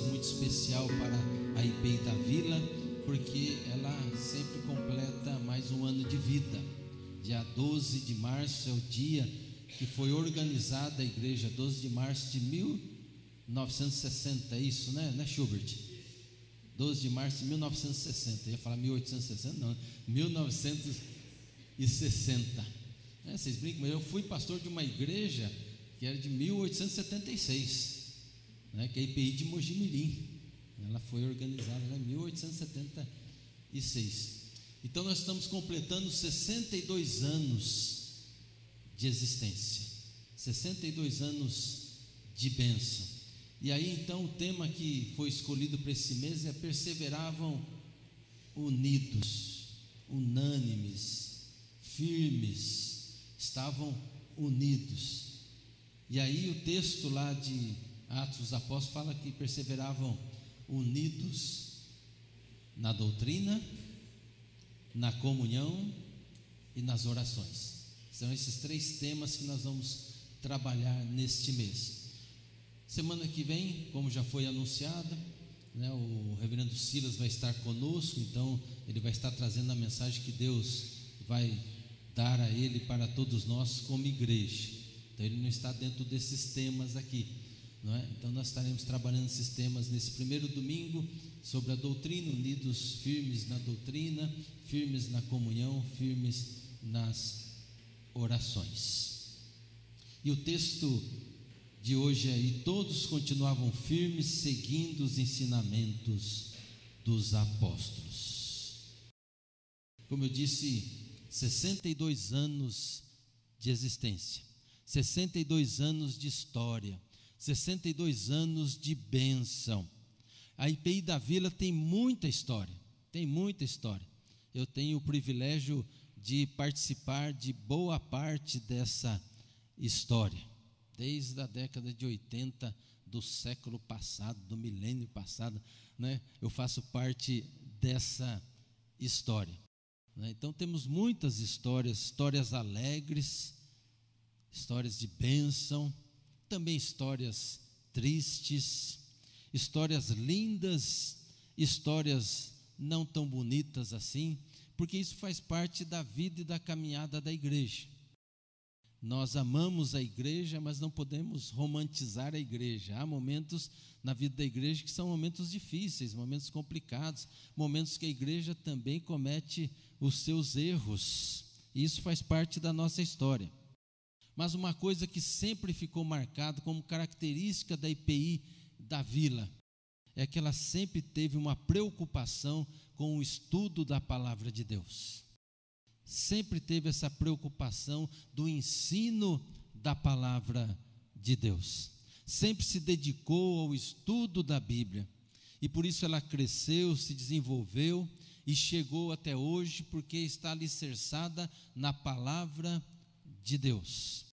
muito especial para a IPI da Vila, porque ela sempre completa mais um ano de vida. Dia 12 de março é o dia que foi organizada a igreja, 12 de março de 1960, é isso, né, né Schubert? 12 de março de 1960, eu ia falar 1860, não, 1960. É, vocês brincam, mas eu fui pastor de uma igreja que era de 1876, né, que é a IPI de Mojimirim. Ela foi organizada em 1876. Então nós estamos completando 62 anos de existência, 62 anos de bênção. E aí então o tema que foi escolhido para esse mês é perseveravam unidos, unânimes, firmes, estavam unidos. E aí o texto lá de Atos dos Apóstolos fala que perseveravam unidos na doutrina, na comunhão e nas orações. São esses três temas que nós vamos trabalhar neste mês. Semana que vem, como já foi anunciado, né, o reverendo Silas vai estar conosco, então ele vai estar trazendo a mensagem que Deus vai dar a Ele para todos nós como igreja. Então Ele não está dentro desses temas aqui. É? Então nós estaremos trabalhando esses temas nesse primeiro domingo sobre a doutrina, unidos firmes na doutrina, firmes na comunhão, firmes nas orações. E o texto de hoje aí, todos continuavam firmes seguindo os ensinamentos dos apóstolos. Como eu disse 62 anos de existência, 62 anos de história, 62 anos de bênção. A IPI da Vila tem muita história, tem muita história. Eu tenho o privilégio de participar de boa parte dessa história, desde a década de 80 do século passado, do milênio passado, né? Eu faço parte dessa história. Né? Então temos muitas histórias, histórias alegres, histórias de bênção, também histórias tristes, histórias lindas, histórias não tão bonitas assim, porque isso faz parte da vida e da caminhada da igreja. Nós amamos a igreja, mas não podemos romantizar a igreja. Há momentos na vida da igreja que são momentos difíceis, momentos complicados, momentos que a igreja também comete os seus erros. Isso faz parte da nossa história. Mas uma coisa que sempre ficou marcada como característica da IPI da vila é que ela sempre teve uma preocupação com o estudo da palavra de Deus sempre teve essa preocupação do ensino da palavra de Deus. Sempre se dedicou ao estudo da Bíblia. E por isso ela cresceu, se desenvolveu e chegou até hoje, porque está alicerçada na palavra de Deus.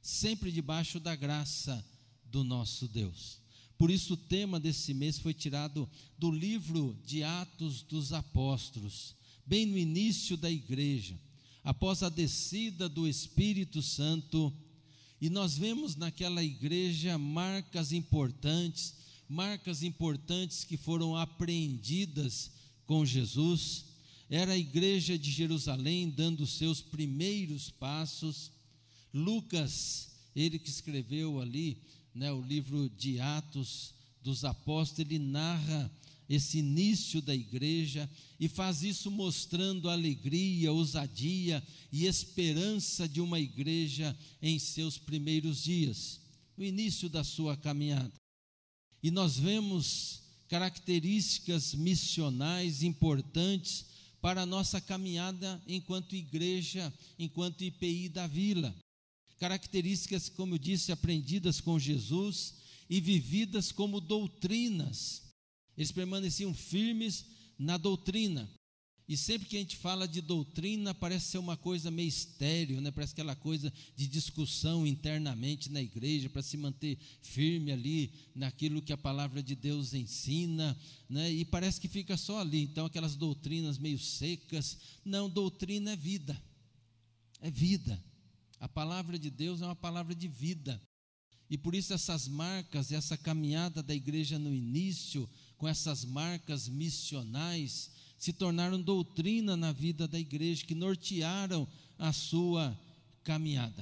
Sempre debaixo da graça do nosso Deus. Por isso o tema desse mês foi tirado do livro de Atos dos Apóstolos bem no início da igreja, após a descida do Espírito Santo, e nós vemos naquela igreja marcas importantes, marcas importantes que foram apreendidas com Jesus. Era a igreja de Jerusalém dando seus primeiros passos. Lucas, ele que escreveu ali né, o livro de Atos dos Apóstolos, ele narra esse início da igreja e faz isso mostrando a alegria, ousadia e esperança de uma igreja em seus primeiros dias, no início da sua caminhada. E nós vemos características missionais importantes para a nossa caminhada enquanto igreja, enquanto IPI da vila. Características, como eu disse, aprendidas com Jesus e vividas como doutrinas eles permaneciam firmes na doutrina. E sempre que a gente fala de doutrina, parece ser uma coisa meio estéreo, né? parece aquela coisa de discussão internamente na igreja, para se manter firme ali naquilo que a palavra de Deus ensina, né? e parece que fica só ali. Então, aquelas doutrinas meio secas. Não, doutrina é vida, é vida. A palavra de Deus é uma palavra de vida. E por isso essas marcas, essa caminhada da igreja no início, com essas marcas missionais, se tornaram doutrina na vida da igreja, que nortearam a sua caminhada.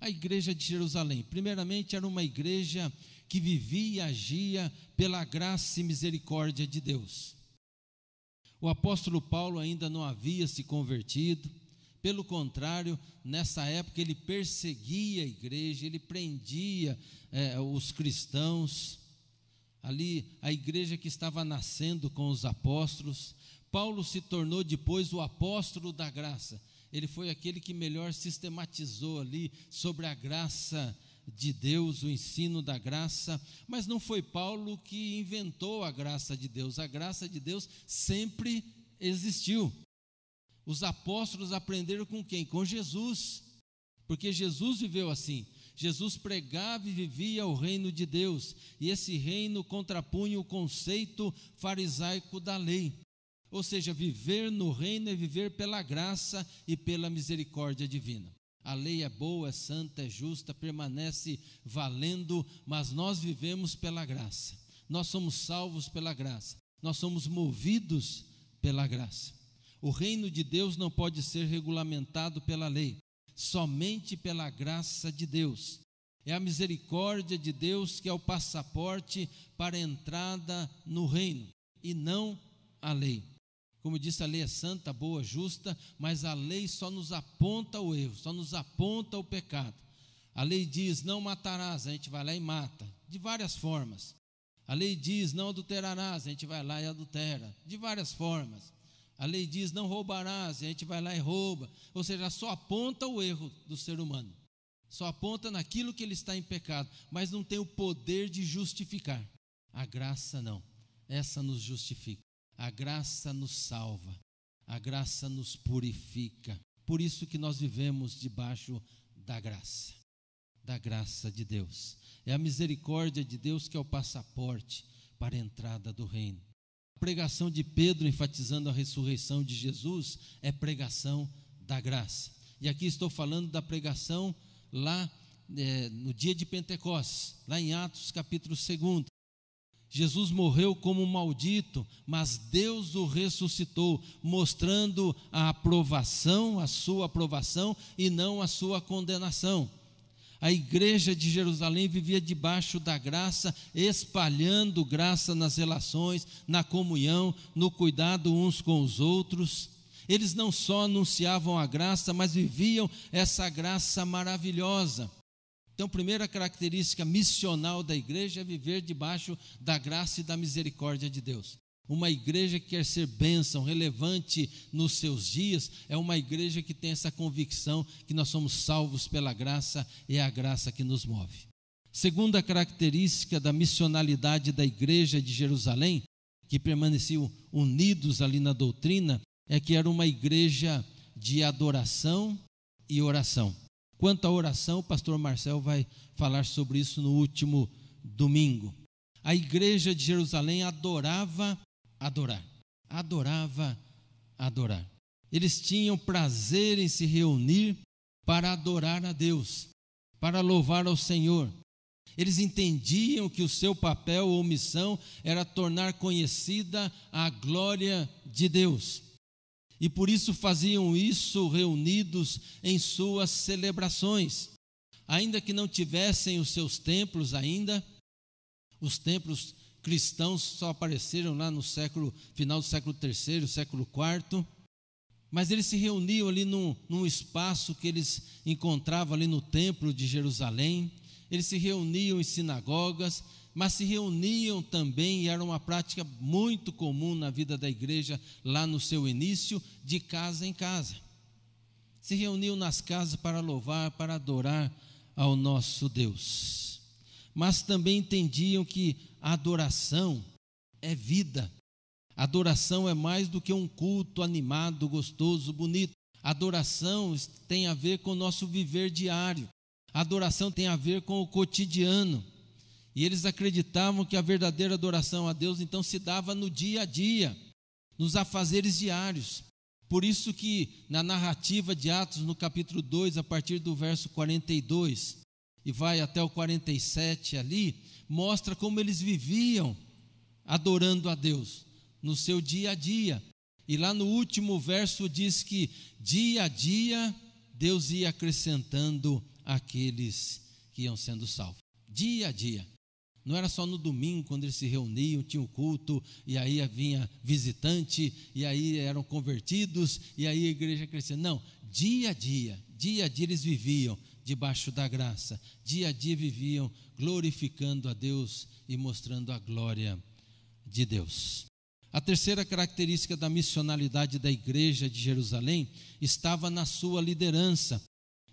A igreja de Jerusalém, primeiramente, era uma igreja que vivia e agia pela graça e misericórdia de Deus. O apóstolo Paulo ainda não havia se convertido, pelo contrário, nessa época ele perseguia a igreja, ele prendia é, os cristãos. Ali, a igreja que estava nascendo com os apóstolos. Paulo se tornou depois o apóstolo da graça. Ele foi aquele que melhor sistematizou ali sobre a graça de Deus, o ensino da graça, mas não foi Paulo que inventou a graça de Deus, a graça de Deus sempre existiu. Os apóstolos aprenderam com quem? Com Jesus. Porque Jesus viveu assim. Jesus pregava e vivia o reino de Deus, e esse reino contrapunha o conceito farisaico da lei. Ou seja, viver no reino é viver pela graça e pela misericórdia divina. A lei é boa, é santa, é justa, permanece valendo, mas nós vivemos pela graça. Nós somos salvos pela graça. Nós somos movidos pela graça. O reino de Deus não pode ser regulamentado pela lei, somente pela graça de Deus. É a misericórdia de Deus que é o passaporte para a entrada no reino, e não a lei. Como disse, a lei é santa, boa, justa, mas a lei só nos aponta o erro, só nos aponta o pecado. A lei diz: não matarás, a gente vai lá e mata, de várias formas. A lei diz: não adulterarás, a gente vai lá e adultera, de várias formas. A lei diz: não roubarás, e a gente vai lá e rouba. Ou seja, só aponta o erro do ser humano. Só aponta naquilo que ele está em pecado, mas não tem o poder de justificar. A graça não. Essa nos justifica. A graça nos salva. A graça nos purifica. Por isso que nós vivemos debaixo da graça. Da graça de Deus. É a misericórdia de Deus que é o passaporte para a entrada do reino pregação de Pedro, enfatizando a ressurreição de Jesus, é pregação da graça. E aqui estou falando da pregação lá é, no dia de Pentecostes, lá em Atos capítulo 2. Jesus morreu como maldito, mas Deus o ressuscitou, mostrando a aprovação, a sua aprovação e não a sua condenação. A igreja de Jerusalém vivia debaixo da graça, espalhando graça nas relações, na comunhão, no cuidado uns com os outros. Eles não só anunciavam a graça, mas viviam essa graça maravilhosa. Então, primeira característica missional da igreja é viver debaixo da graça e da misericórdia de Deus. Uma igreja que quer ser bênção, relevante nos seus dias, é uma igreja que tem essa convicção que nós somos salvos pela graça e é a graça que nos move. Segunda característica da missionalidade da igreja de Jerusalém, que permaneciam unidos ali na doutrina, é que era uma igreja de adoração e oração. Quanto à oração, o pastor Marcel vai falar sobre isso no último domingo. A igreja de Jerusalém adorava adorar. Adorava adorar. Eles tinham prazer em se reunir para adorar a Deus, para louvar ao Senhor. Eles entendiam que o seu papel ou missão era tornar conhecida a glória de Deus. E por isso faziam isso reunidos em suas celebrações. Ainda que não tivessem os seus templos ainda, os templos cristãos só apareceram lá no século final do século III, século IV. Mas eles se reuniam ali num, num espaço que eles encontravam ali no templo de Jerusalém. Eles se reuniam em sinagogas, mas se reuniam também, e era uma prática muito comum na vida da igreja lá no seu início, de casa em casa. Se reuniam nas casas para louvar, para adorar ao nosso Deus mas também entendiam que adoração é vida. adoração é mais do que um culto animado, gostoso, bonito. adoração tem a ver com o nosso viver diário. Adoração tem a ver com o cotidiano. E eles acreditavam que a verdadeira adoração a Deus então se dava no dia a dia, nos afazeres diários. Por isso que na narrativa de Atos, no capítulo 2, a partir do verso 42 e vai até o 47 ali, mostra como eles viviam adorando a Deus no seu dia a dia. E lá no último verso diz que dia a dia Deus ia acrescentando aqueles que iam sendo salvos. Dia a dia. Não era só no domingo, quando eles se reuniam, tinham culto, e aí vinha visitante, e aí eram convertidos, e aí a igreja crescia. Não, dia a dia, dia a dia eles viviam debaixo da graça, dia a dia viviam glorificando a Deus e mostrando a glória de Deus. A terceira característica da missionalidade da igreja de Jerusalém estava na sua liderança.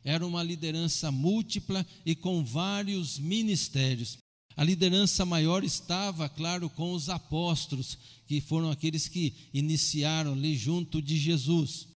Era uma liderança múltipla e com vários ministérios. A liderança maior estava, claro, com os apóstolos, que foram aqueles que iniciaram ali junto de Jesus.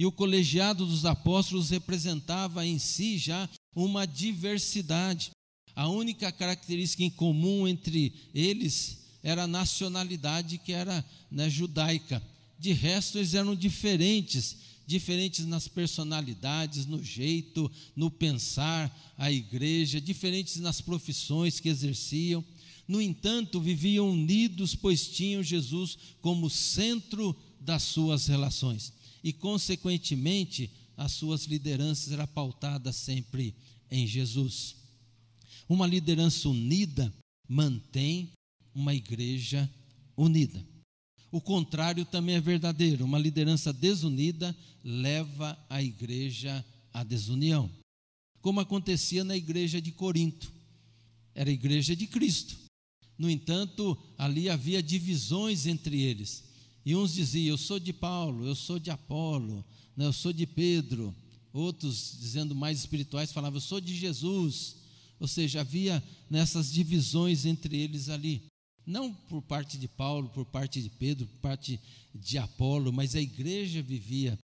E o colegiado dos apóstolos representava em si já uma diversidade. A única característica em comum entre eles era a nacionalidade que era né, judaica. De resto, eles eram diferentes diferentes nas personalidades, no jeito, no pensar a igreja, diferentes nas profissões que exerciam. No entanto, viviam unidos, pois tinham Jesus como centro das suas relações. E, consequentemente, as suas lideranças eram pautadas sempre em Jesus. Uma liderança unida mantém uma igreja unida. O contrário também é verdadeiro. Uma liderança desunida leva a igreja à desunião. Como acontecia na igreja de Corinto. Era a igreja de Cristo. No entanto, ali havia divisões entre eles. E uns diziam: Eu sou de Paulo, eu sou de Apolo, né, eu sou de Pedro. Outros, dizendo mais espirituais, falavam: Eu sou de Jesus. Ou seja, havia nessas divisões entre eles ali. Não por parte de Paulo, por parte de Pedro, por parte de Apolo, mas a igreja vivia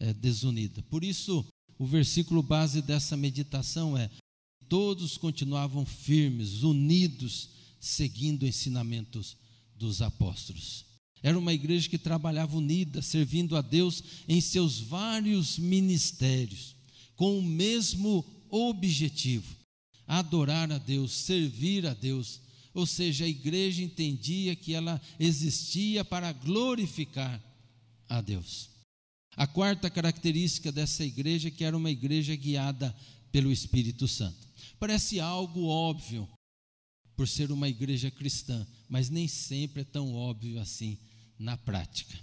é, desunida. Por isso, o versículo base dessa meditação é: todos continuavam firmes, unidos, seguindo ensinamentos dos apóstolos. Era uma igreja que trabalhava unida, servindo a Deus em seus vários ministérios, com o mesmo objetivo: adorar a Deus, servir a Deus ou seja, a igreja entendia que ela existia para glorificar a Deus. A quarta característica dessa igreja é que era uma igreja guiada pelo Espírito Santo. Parece algo óbvio por ser uma igreja cristã, mas nem sempre é tão óbvio assim na prática.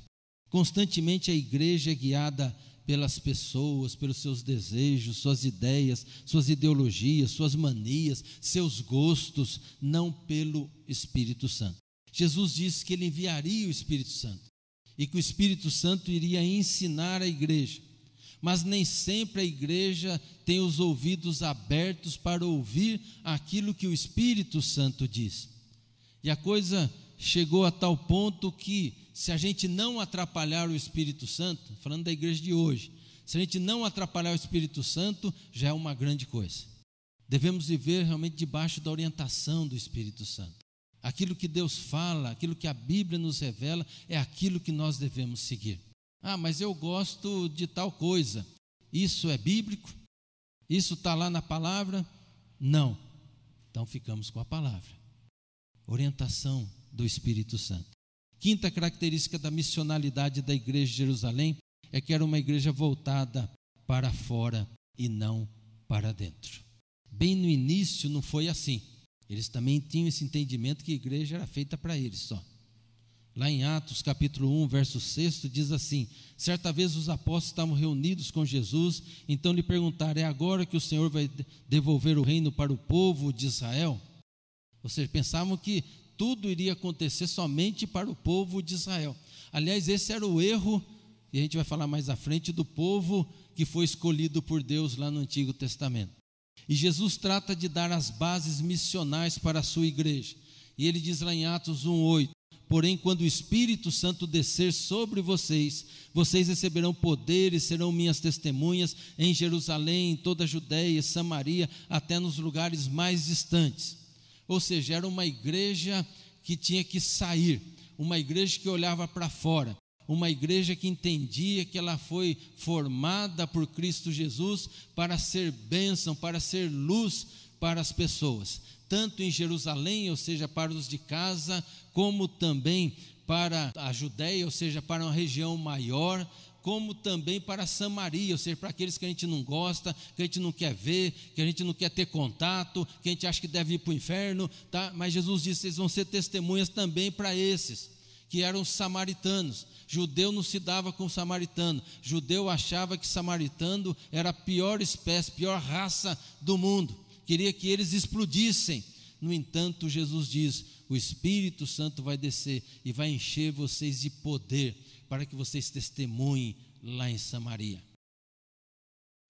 Constantemente a igreja é guiada pelas pessoas, pelos seus desejos, suas ideias, suas ideologias, suas manias, seus gostos, não pelo Espírito Santo. Jesus disse que ele enviaria o Espírito Santo e que o Espírito Santo iria ensinar a igreja. Mas nem sempre a igreja tem os ouvidos abertos para ouvir aquilo que o Espírito Santo diz. E a coisa chegou a tal ponto que se a gente não atrapalhar o Espírito Santo, falando da igreja de hoje, se a gente não atrapalhar o Espírito Santo, já é uma grande coisa. Devemos viver realmente debaixo da orientação do Espírito Santo. Aquilo que Deus fala, aquilo que a Bíblia nos revela, é aquilo que nós devemos seguir. Ah, mas eu gosto de tal coisa. Isso é bíblico? Isso está lá na palavra? Não. Então ficamos com a palavra. Orientação do Espírito Santo. Quinta característica da missionalidade da igreja de Jerusalém é que era uma igreja voltada para fora e não para dentro. Bem no início não foi assim. Eles também tinham esse entendimento que a igreja era feita para eles só. Lá em Atos capítulo 1, verso 6, diz assim: Certa vez os apóstolos estavam reunidos com Jesus, então lhe perguntaram: É agora que o Senhor vai devolver o reino para o povo de Israel? Ou seja, pensavam que tudo iria acontecer somente para o povo de Israel. Aliás, esse era o erro, e a gente vai falar mais à frente, do povo que foi escolhido por Deus lá no Antigo Testamento. E Jesus trata de dar as bases missionais para a sua igreja. E ele diz lá em Atos 1:8: Porém, quando o Espírito Santo descer sobre vocês, vocês receberão poder e serão minhas testemunhas em Jerusalém, em toda a Judéia, Samaria, até nos lugares mais distantes. Ou seja, era uma igreja que tinha que sair, uma igreja que olhava para fora, uma igreja que entendia que ela foi formada por Cristo Jesus para ser bênção, para ser luz para as pessoas, tanto em Jerusalém, ou seja, para os de casa, como também para a Judéia, ou seja, para uma região maior, como também para Samaria, ou seja, para aqueles que a gente não gosta, que a gente não quer ver, que a gente não quer ter contato, que a gente acha que deve ir para o inferno, tá? mas Jesus disse: vocês vão ser testemunhas também para esses, que eram samaritanos. Judeu não se dava com samaritano, judeu achava que samaritano era a pior espécie, pior raça do mundo, queria que eles explodissem. No entanto, Jesus diz: o Espírito Santo vai descer e vai encher vocês de poder para que vocês testemunhem lá em Samaria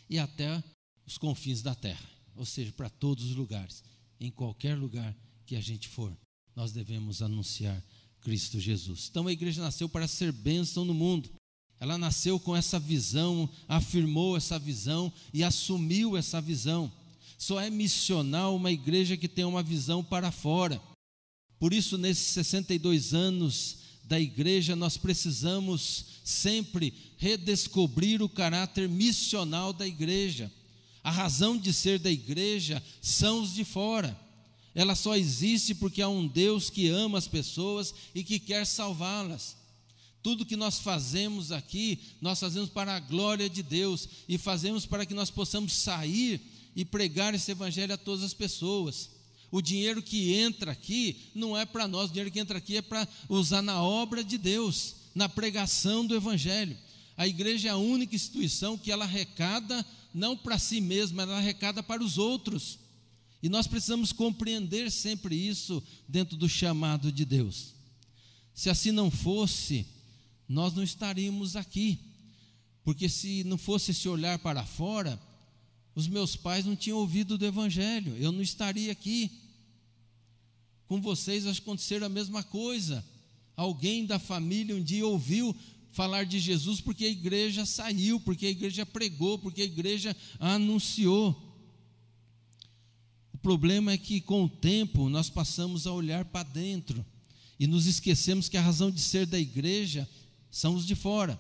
e até os confins da terra, ou seja, para todos os lugares, em qualquer lugar que a gente for, nós devemos anunciar Cristo Jesus. Então a igreja nasceu para ser bênção no mundo. Ela nasceu com essa visão, afirmou essa visão e assumiu essa visão. Só é missional uma igreja que tem uma visão para fora. Por isso, nesses 62 anos da igreja, nós precisamos sempre redescobrir o caráter missional da igreja. A razão de ser da igreja são os de fora. Ela só existe porque há um Deus que ama as pessoas e que quer salvá-las. Tudo que nós fazemos aqui, nós fazemos para a glória de Deus e fazemos para que nós possamos sair e pregar esse evangelho a todas as pessoas. O dinheiro que entra aqui não é para nós, o dinheiro que entra aqui é para usar na obra de Deus, na pregação do Evangelho. A igreja é a única instituição que ela arrecada não para si mesma, ela arrecada para os outros. E nós precisamos compreender sempre isso dentro do chamado de Deus. Se assim não fosse, nós não estaríamos aqui. Porque se não fosse esse olhar para fora, os meus pais não tinham ouvido do Evangelho, eu não estaria aqui. Com vocês acontecer a mesma coisa. Alguém da família um dia ouviu falar de Jesus porque a igreja saiu, porque a igreja pregou, porque a igreja anunciou. O problema é que com o tempo nós passamos a olhar para dentro e nos esquecemos que a razão de ser da igreja são os de fora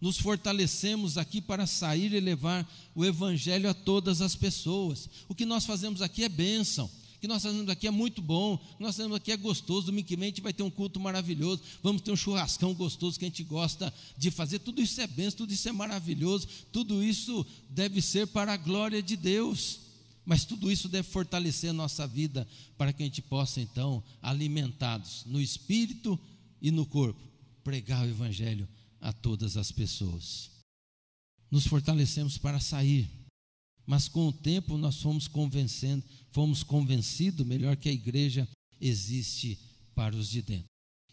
nos fortalecemos aqui para sair e levar o Evangelho a todas as pessoas. O que nós fazemos aqui é bênção. O que nós fazemos aqui é muito bom. O que nós fazemos aqui é gostoso. Domingo que vem a gente vai ter um culto maravilhoso. Vamos ter um churrascão gostoso que a gente gosta de fazer. Tudo isso é bênção, tudo isso é maravilhoso. Tudo isso deve ser para a glória de Deus. Mas tudo isso deve fortalecer a nossa vida para que a gente possa, então, alimentados no espírito e no corpo, pregar o Evangelho a todas as pessoas. Nos fortalecemos para sair, mas com o tempo nós fomos convencendo, fomos convencidos, melhor que a igreja existe para os de dentro.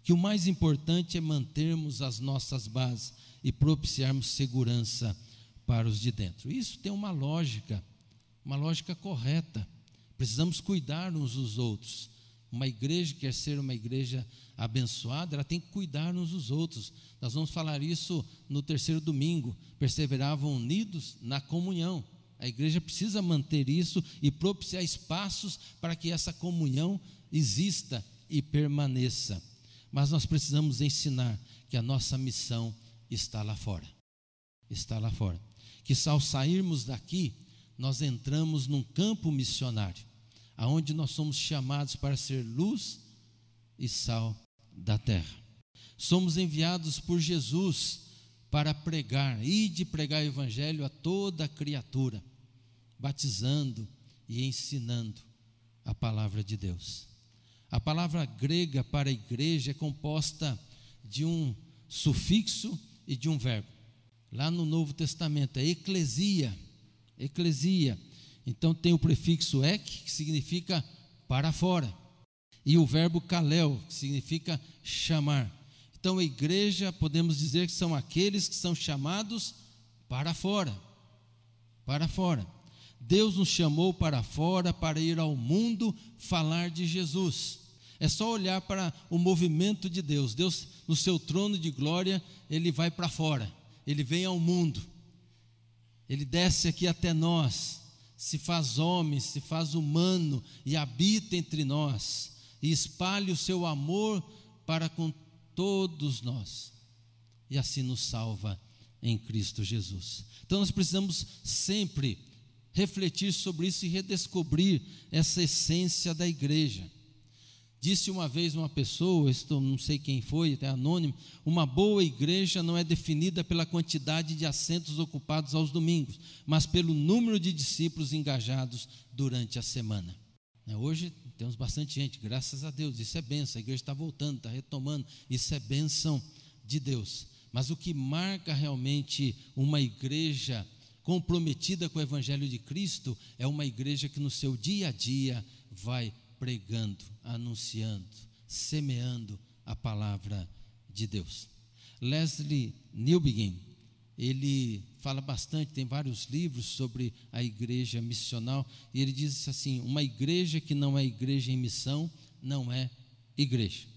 Que o mais importante é mantermos as nossas bases e propiciarmos segurança para os de dentro. Isso tem uma lógica, uma lógica correta. Precisamos cuidar uns dos outros. Uma igreja quer ser uma igreja abençoada, ela tem que cuidar uns dos outros. Nós vamos falar isso no terceiro domingo. Perseveravam unidos na comunhão. A igreja precisa manter isso e propiciar espaços para que essa comunhão exista e permaneça. Mas nós precisamos ensinar que a nossa missão está lá fora. Está lá fora. Que ao sairmos daqui, nós entramos num campo missionário aonde nós somos chamados para ser luz e sal da terra. Somos enviados por Jesus para pregar e de pregar o evangelho a toda criatura, batizando e ensinando a palavra de Deus. A palavra grega para igreja é composta de um sufixo e de um verbo. Lá no Novo Testamento é eclesia, eclesia, então tem o prefixo ek, que significa para fora, e o verbo kalel, que significa chamar. Então a igreja, podemos dizer que são aqueles que são chamados para fora. Para fora. Deus nos chamou para fora para ir ao mundo falar de Jesus. É só olhar para o movimento de Deus. Deus, no seu trono de glória, ele vai para fora, ele vem ao mundo, ele desce aqui até nós se faz homem, se faz humano e habita entre nós, e espalhe o seu amor para com todos nós. e assim nos salva em Cristo Jesus. Então nós precisamos sempre refletir sobre isso e redescobrir essa essência da igreja. Disse uma vez uma pessoa, estou, não sei quem foi, até anônimo, uma boa igreja não é definida pela quantidade de assentos ocupados aos domingos, mas pelo número de discípulos engajados durante a semana. Né, hoje temos bastante gente, graças a Deus, isso é benção, a igreja está voltando, está retomando, isso é bênção de Deus. Mas o que marca realmente uma igreja comprometida com o Evangelho de Cristo é uma igreja que no seu dia a dia vai pregando, anunciando, semeando a palavra de Deus. Leslie Newbegin, ele fala bastante, tem vários livros sobre a igreja missional, e ele diz assim: uma igreja que não é igreja em missão não é igreja.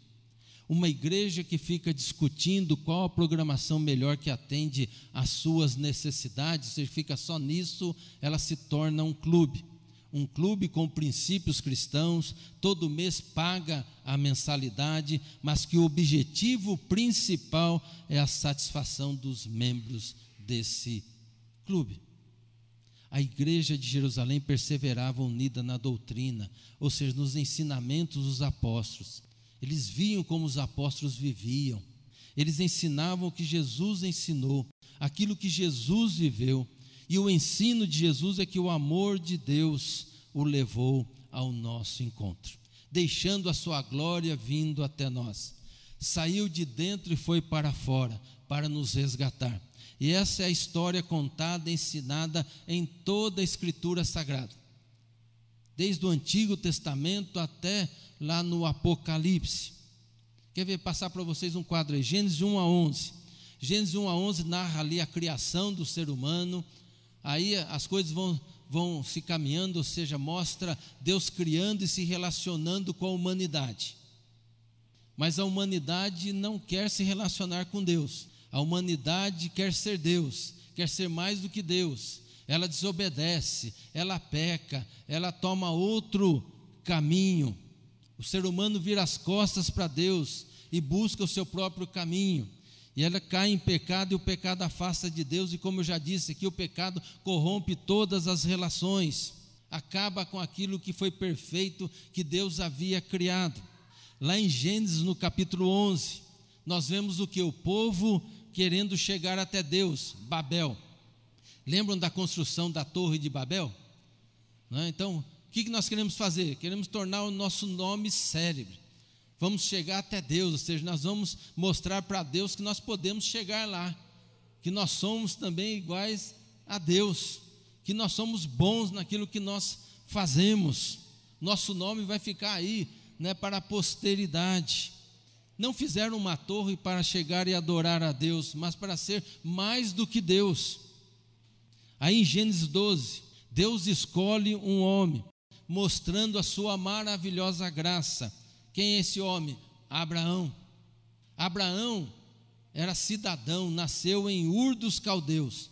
Uma igreja que fica discutindo qual a programação melhor que atende às suas necessidades, se fica só nisso, ela se torna um clube um clube com princípios cristãos, todo mês paga a mensalidade, mas que o objetivo principal é a satisfação dos membros desse clube. A igreja de Jerusalém perseverava unida na doutrina, ou seja, nos ensinamentos dos apóstolos. Eles viam como os apóstolos viviam, eles ensinavam o que Jesus ensinou, aquilo que Jesus viveu e o ensino de Jesus é que o amor de Deus o levou ao nosso encontro, deixando a sua glória vindo até nós. Saiu de dentro e foi para fora para nos resgatar. E essa é a história contada, ensinada em toda a Escritura Sagrada, desde o Antigo Testamento até lá no Apocalipse. Quer ver passar para vocês um quadro aí? Gênesis 1 a 11. Gênesis 1 a 11 narra ali a criação do ser humano, aí as coisas vão, vão se caminhando, ou seja, mostra Deus criando e se relacionando com a humanidade. Mas a humanidade não quer se relacionar com Deus. A humanidade quer ser Deus, quer ser mais do que Deus. Ela desobedece, ela peca, ela toma outro caminho. O ser humano vira as costas para Deus e busca o seu próprio caminho e ela cai em pecado e o pecado afasta de Deus, e como eu já disse aqui, o pecado corrompe todas as relações, acaba com aquilo que foi perfeito que Deus havia criado. Lá em Gênesis, no capítulo 11, nós vemos o que? O povo querendo chegar até Deus, Babel. Lembram da construção da Torre de Babel? Não, então, o que nós queremos fazer? Queremos tornar o nosso nome célebre vamos chegar até Deus, ou seja, nós vamos mostrar para Deus que nós podemos chegar lá, que nós somos também iguais a Deus, que nós somos bons naquilo que nós fazemos, nosso nome vai ficar aí, né, para a posteridade. Não fizeram uma torre para chegar e adorar a Deus, mas para ser mais do que Deus. Aí em Gênesis 12, Deus escolhe um homem, mostrando a sua maravilhosa graça quem é esse homem? Abraão. Abraão era cidadão, nasceu em Ur dos Caldeus.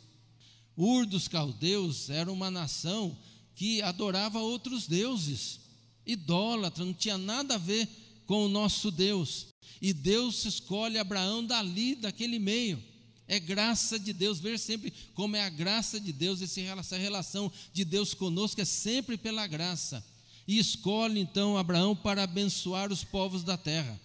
Ur dos Caldeus era uma nação que adorava outros deuses, idólatra, não tinha nada a ver com o nosso Deus. E Deus escolhe Abraão dali, daquele meio. É graça de Deus, ver sempre como é a graça de Deus, essa relação de Deus conosco é sempre pela graça e escolhe então Abraão para abençoar os povos da terra.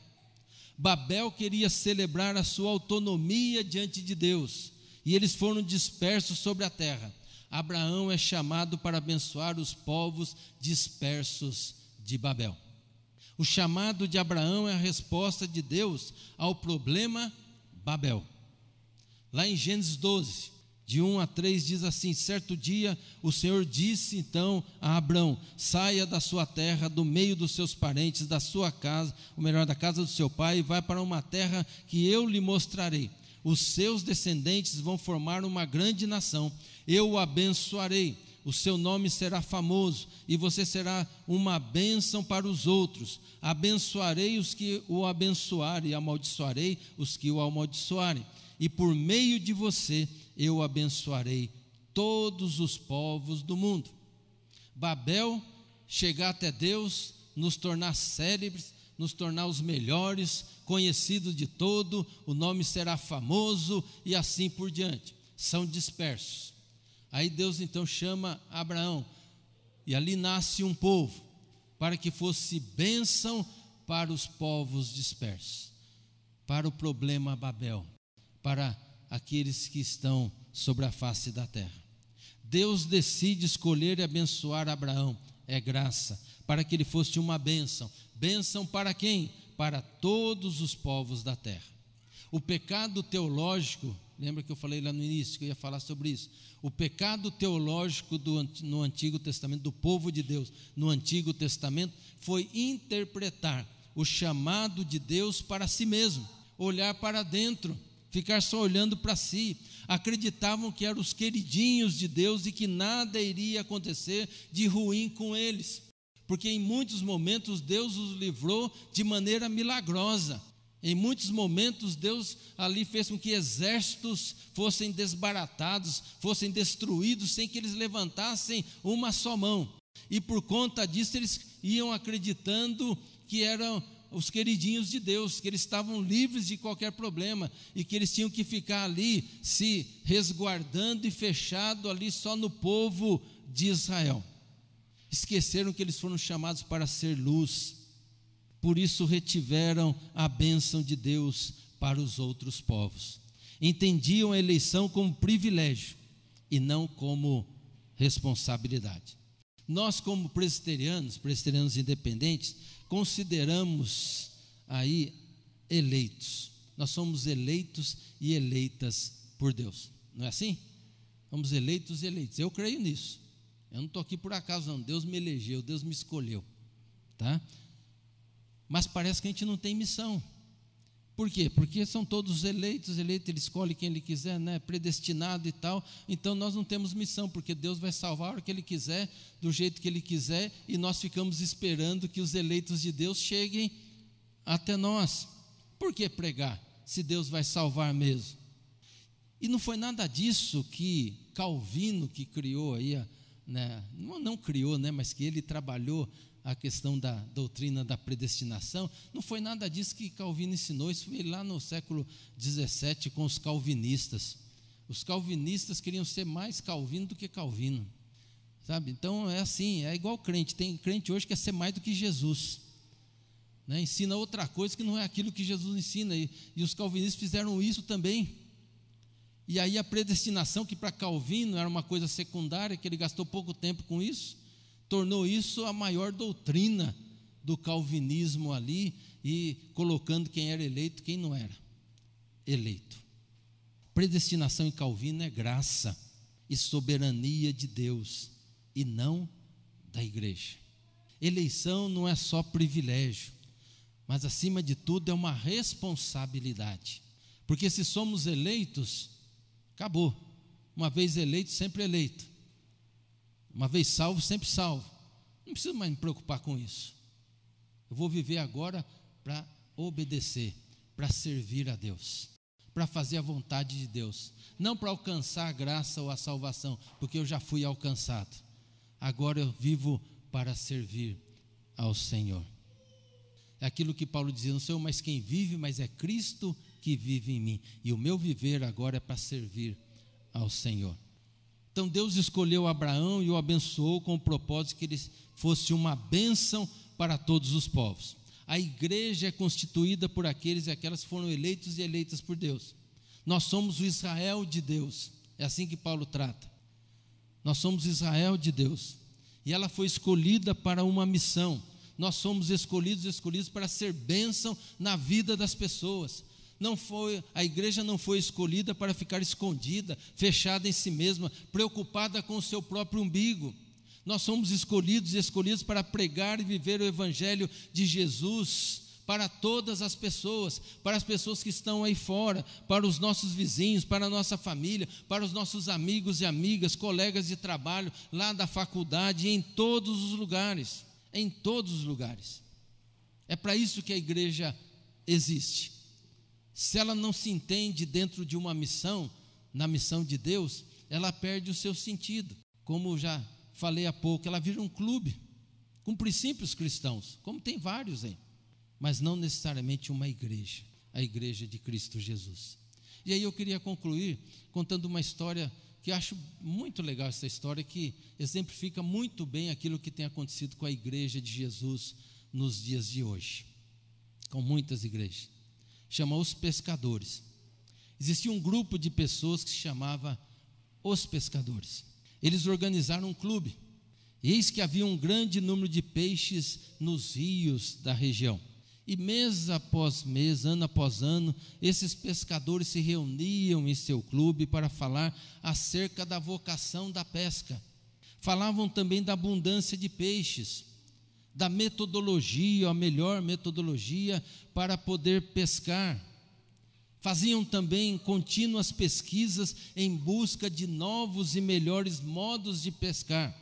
Babel queria celebrar a sua autonomia diante de Deus, e eles foram dispersos sobre a terra. Abraão é chamado para abençoar os povos dispersos de Babel. O chamado de Abraão é a resposta de Deus ao problema Babel. Lá em Gênesis 12, de 1 a 3 diz assim: Certo dia o Senhor disse então a Abrão: Saia da sua terra, do meio dos seus parentes, da sua casa, ou melhor, da casa do seu pai, e vai para uma terra que eu lhe mostrarei. Os seus descendentes vão formar uma grande nação. Eu o abençoarei. O seu nome será famoso e você será uma bênção para os outros. Abençoarei os que o abençoarem e amaldiçoarei os que o amaldiçoarem. E por meio de você eu abençoarei todos os povos do mundo. Babel, chegar até Deus, nos tornar célebres, nos tornar os melhores, conhecidos de todo, o nome será famoso e assim por diante. São dispersos. Aí Deus então chama Abraão, e ali nasce um povo, para que fosse bênção para os povos dispersos, para o problema Babel, para aqueles que estão sobre a face da terra. Deus decide escolher e abençoar Abraão, é graça, para que ele fosse uma bênção. Bênção para quem? Para todos os povos da terra. O pecado teológico, lembra que eu falei lá no início que eu ia falar sobre isso? O pecado teológico do, no Antigo Testamento, do povo de Deus, no Antigo Testamento, foi interpretar o chamado de Deus para si mesmo, olhar para dentro, ficar só olhando para si. Acreditavam que eram os queridinhos de Deus e que nada iria acontecer de ruim com eles, porque em muitos momentos Deus os livrou de maneira milagrosa. Em muitos momentos, Deus ali fez com que exércitos fossem desbaratados, fossem destruídos, sem que eles levantassem uma só mão. E por conta disso, eles iam acreditando que eram os queridinhos de Deus, que eles estavam livres de qualquer problema e que eles tinham que ficar ali se resguardando e fechado ali só no povo de Israel. Esqueceram que eles foram chamados para ser luz, por isso retiveram a bênção de Deus para os outros povos. Entendiam a eleição como privilégio e não como responsabilidade. Nós, como presbiterianos, presbiterianos independentes, consideramos aí eleitos. Nós somos eleitos e eleitas por Deus. Não é assim? Somos eleitos e eleitos. Eu creio nisso. Eu não estou aqui por acaso, não. Deus me elegeu, Deus me escolheu. Tá? Mas parece que a gente não tem missão. Por quê? Porque são todos eleitos, eleitos, ele escolhe quem ele quiser, né? predestinado e tal. Então nós não temos missão, porque Deus vai salvar o que ele quiser, do jeito que ele quiser, e nós ficamos esperando que os eleitos de Deus cheguem até nós. Por que pregar, se Deus vai salvar mesmo? E não foi nada disso que Calvino, que criou aí, né? não, não criou, né? mas que ele trabalhou a questão da doutrina da predestinação, não foi nada disso que Calvino ensinou, isso foi lá no século XVII com os calvinistas. Os calvinistas queriam ser mais Calvino do que Calvino, sabe? Então é assim, é igual crente. Tem crente hoje que quer ser mais do que Jesus, né? ensina outra coisa que não é aquilo que Jesus ensina, e, e os calvinistas fizeram isso também. E aí a predestinação, que para Calvino era uma coisa secundária, que ele gastou pouco tempo com isso, tornou isso a maior doutrina do calvinismo ali e colocando quem era eleito, quem não era eleito. Predestinação em Calvino é graça e soberania de Deus e não da igreja. Eleição não é só privilégio, mas acima de tudo é uma responsabilidade. Porque se somos eleitos, acabou. Uma vez eleito, sempre eleito. Uma vez salvo, sempre salvo. Não preciso mais me preocupar com isso. Eu vou viver agora para obedecer, para servir a Deus, para fazer a vontade de Deus, não para alcançar a graça ou a salvação, porque eu já fui alcançado. Agora eu vivo para servir ao Senhor. É aquilo que Paulo dizia: não sou mais quem vive, mas é Cristo que vive em mim. E o meu viver agora é para servir ao Senhor. Então Deus escolheu Abraão e o abençoou com o propósito que ele fosse uma bênção para todos os povos. A igreja é constituída por aqueles e aquelas que foram eleitos e eleitas por Deus. Nós somos o Israel de Deus. É assim que Paulo trata. Nós somos Israel de Deus. E ela foi escolhida para uma missão. Nós somos escolhidos, escolhidos para ser bênção na vida das pessoas não foi, a igreja não foi escolhida para ficar escondida, fechada em si mesma, preocupada com o seu próprio umbigo. Nós somos escolhidos e escolhidos para pregar e viver o evangelho de Jesus para todas as pessoas, para as pessoas que estão aí fora, para os nossos vizinhos, para a nossa família, para os nossos amigos e amigas, colegas de trabalho, lá da faculdade, em todos os lugares, em todos os lugares. É para isso que a igreja existe se ela não se entende dentro de uma missão, na missão de Deus, ela perde o seu sentido. Como já falei há pouco, ela vira um clube com princípios cristãos, como tem vários aí. mas não necessariamente uma igreja, a igreja de Cristo Jesus. E aí eu queria concluir contando uma história que acho muito legal essa história, que exemplifica muito bem aquilo que tem acontecido com a igreja de Jesus nos dias de hoje, com muitas igrejas. Chama Os Pescadores. Existia um grupo de pessoas que se chamava Os Pescadores. Eles organizaram um clube. Eis que havia um grande número de peixes nos rios da região. E mês após mês, ano após ano, esses pescadores se reuniam em seu clube para falar acerca da vocação da pesca. Falavam também da abundância de peixes, da metodologia, a melhor metodologia para poder pescar. Faziam também contínuas pesquisas em busca de novos e melhores modos de pescar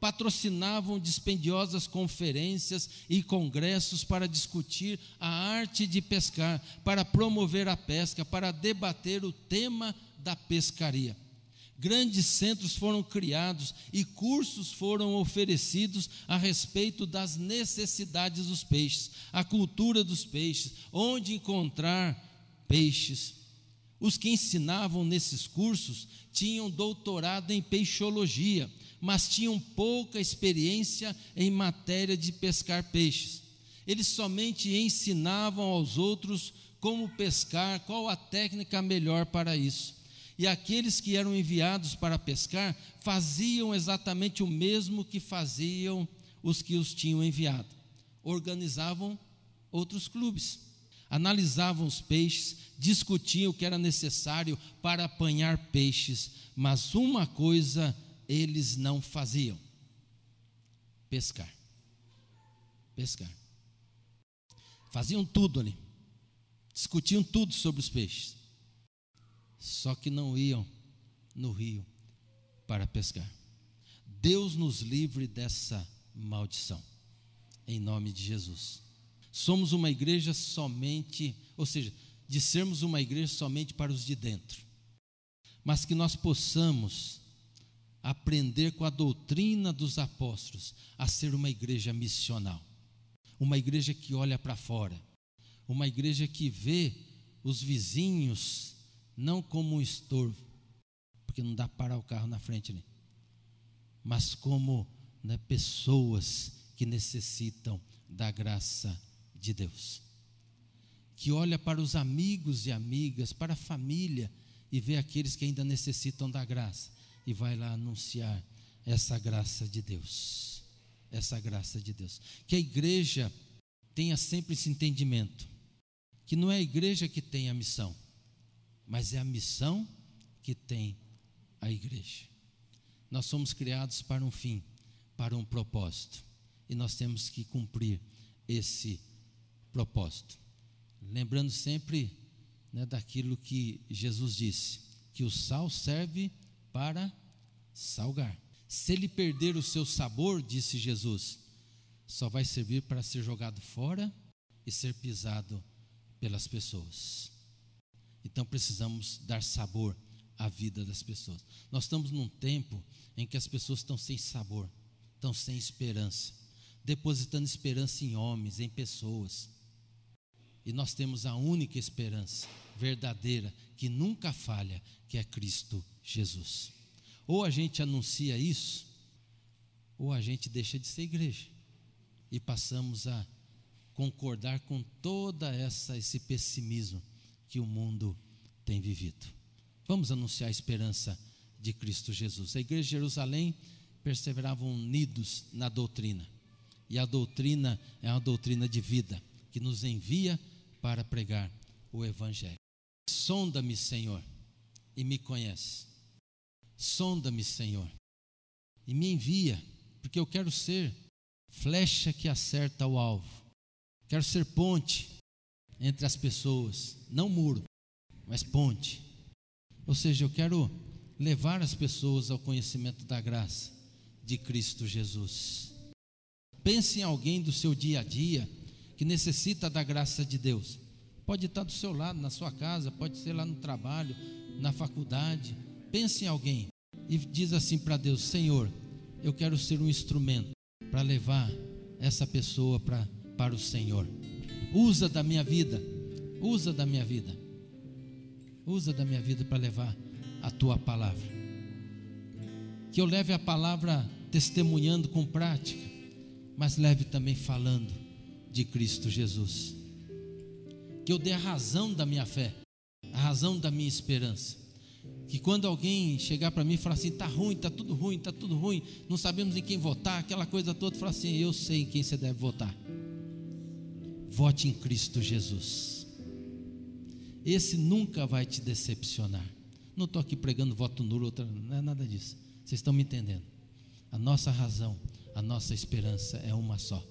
patrocinavam dispendiosas conferências e congressos para discutir a arte de pescar, para promover a pesca, para debater o tema da pescaria. Grandes centros foram criados e cursos foram oferecidos a respeito das necessidades dos peixes, a cultura dos peixes, onde encontrar peixes. Os que ensinavam nesses cursos tinham doutorado em peixologia, mas tinham pouca experiência em matéria de pescar peixes. Eles somente ensinavam aos outros como pescar, qual a técnica melhor para isso. E aqueles que eram enviados para pescar faziam exatamente o mesmo que faziam os que os tinham enviado. Organizavam outros clubes, analisavam os peixes, discutiam o que era necessário para apanhar peixes, mas uma coisa eles não faziam: pescar. Pescar. Faziam tudo ali. Discutiam tudo sobre os peixes. Só que não iam no rio para pescar. Deus nos livre dessa maldição. Em nome de Jesus. Somos uma igreja somente, ou seja, de sermos uma igreja somente para os de dentro. Mas que nós possamos aprender com a doutrina dos apóstolos a ser uma igreja missional, uma igreja que olha para fora, uma igreja que vê os vizinhos não como um estorvo, porque não dá para parar o carro na frente ali, mas como né, pessoas que necessitam da graça de Deus. Que olha para os amigos e amigas, para a família e vê aqueles que ainda necessitam da graça e vai lá anunciar essa graça de Deus. Essa graça de Deus. Que a igreja tenha sempre esse entendimento, que não é a igreja que tem a missão, mas é a missão que tem a igreja. Nós somos criados para um fim, para um propósito, e nós temos que cumprir esse propósito. Lembrando sempre né, daquilo que Jesus disse, que o sal serve para salgar. Se ele perder o seu sabor, disse Jesus, só vai servir para ser jogado fora e ser pisado pelas pessoas. Então precisamos dar sabor à vida das pessoas. Nós estamos num tempo em que as pessoas estão sem sabor, estão sem esperança, depositando esperança em homens, em pessoas. E nós temos a única esperança verdadeira que nunca falha, que é Cristo Jesus. Ou a gente anuncia isso, ou a gente deixa de ser igreja e passamos a concordar com toda essa esse pessimismo que o mundo tem vivido. Vamos anunciar a esperança de Cristo Jesus. A igreja de Jerusalém perseveravam unidos na doutrina. E a doutrina é uma doutrina de vida que nos envia para pregar o evangelho. Sonda-me, Senhor, e me conhece. Sonda-me, Senhor, e me envia, porque eu quero ser flecha que acerta o alvo. Quero ser ponte entre as pessoas, não muro, mas ponte. Ou seja, eu quero levar as pessoas ao conhecimento da graça de Cristo Jesus. Pense em alguém do seu dia a dia que necessita da graça de Deus. Pode estar do seu lado, na sua casa, pode ser lá no trabalho, na faculdade Pense em alguém e diz assim para Deus: Senhor, eu quero ser um instrumento para levar essa pessoa pra, para o Senhor. Usa da minha vida, usa da minha vida, usa da minha vida para levar a tua palavra. Que eu leve a palavra testemunhando com prática, mas leve também falando de Cristo Jesus. Que eu dê a razão da minha fé, a razão da minha esperança. Que quando alguém chegar para mim e falar assim, está ruim, está tudo ruim, está tudo ruim, não sabemos em quem votar, aquela coisa toda, falar assim, eu sei em quem você deve votar. Vote em Cristo Jesus. Esse nunca vai te decepcionar. Não estou aqui pregando voto nulo, outra, não é nada disso. Vocês estão me entendendo? A nossa razão, a nossa esperança é uma só: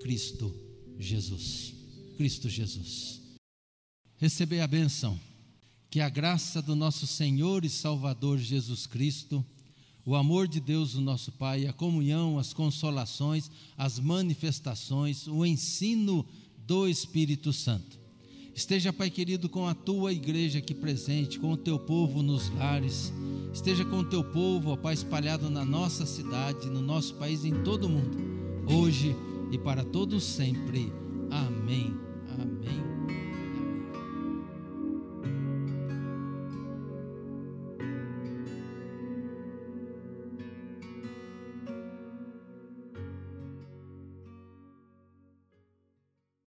Cristo Jesus. Cristo Jesus. Receber a benção. Que a graça do nosso Senhor e Salvador Jesus Cristo, o amor de Deus, o nosso Pai, a comunhão, as consolações, as manifestações, o ensino do Espírito Santo. Esteja, Pai querido, com a tua igreja aqui presente, com o teu povo nos lares. Esteja com o teu povo, ó Pai, espalhado na nossa cidade, no nosso país, em todo o mundo, hoje e para todos sempre. Amém.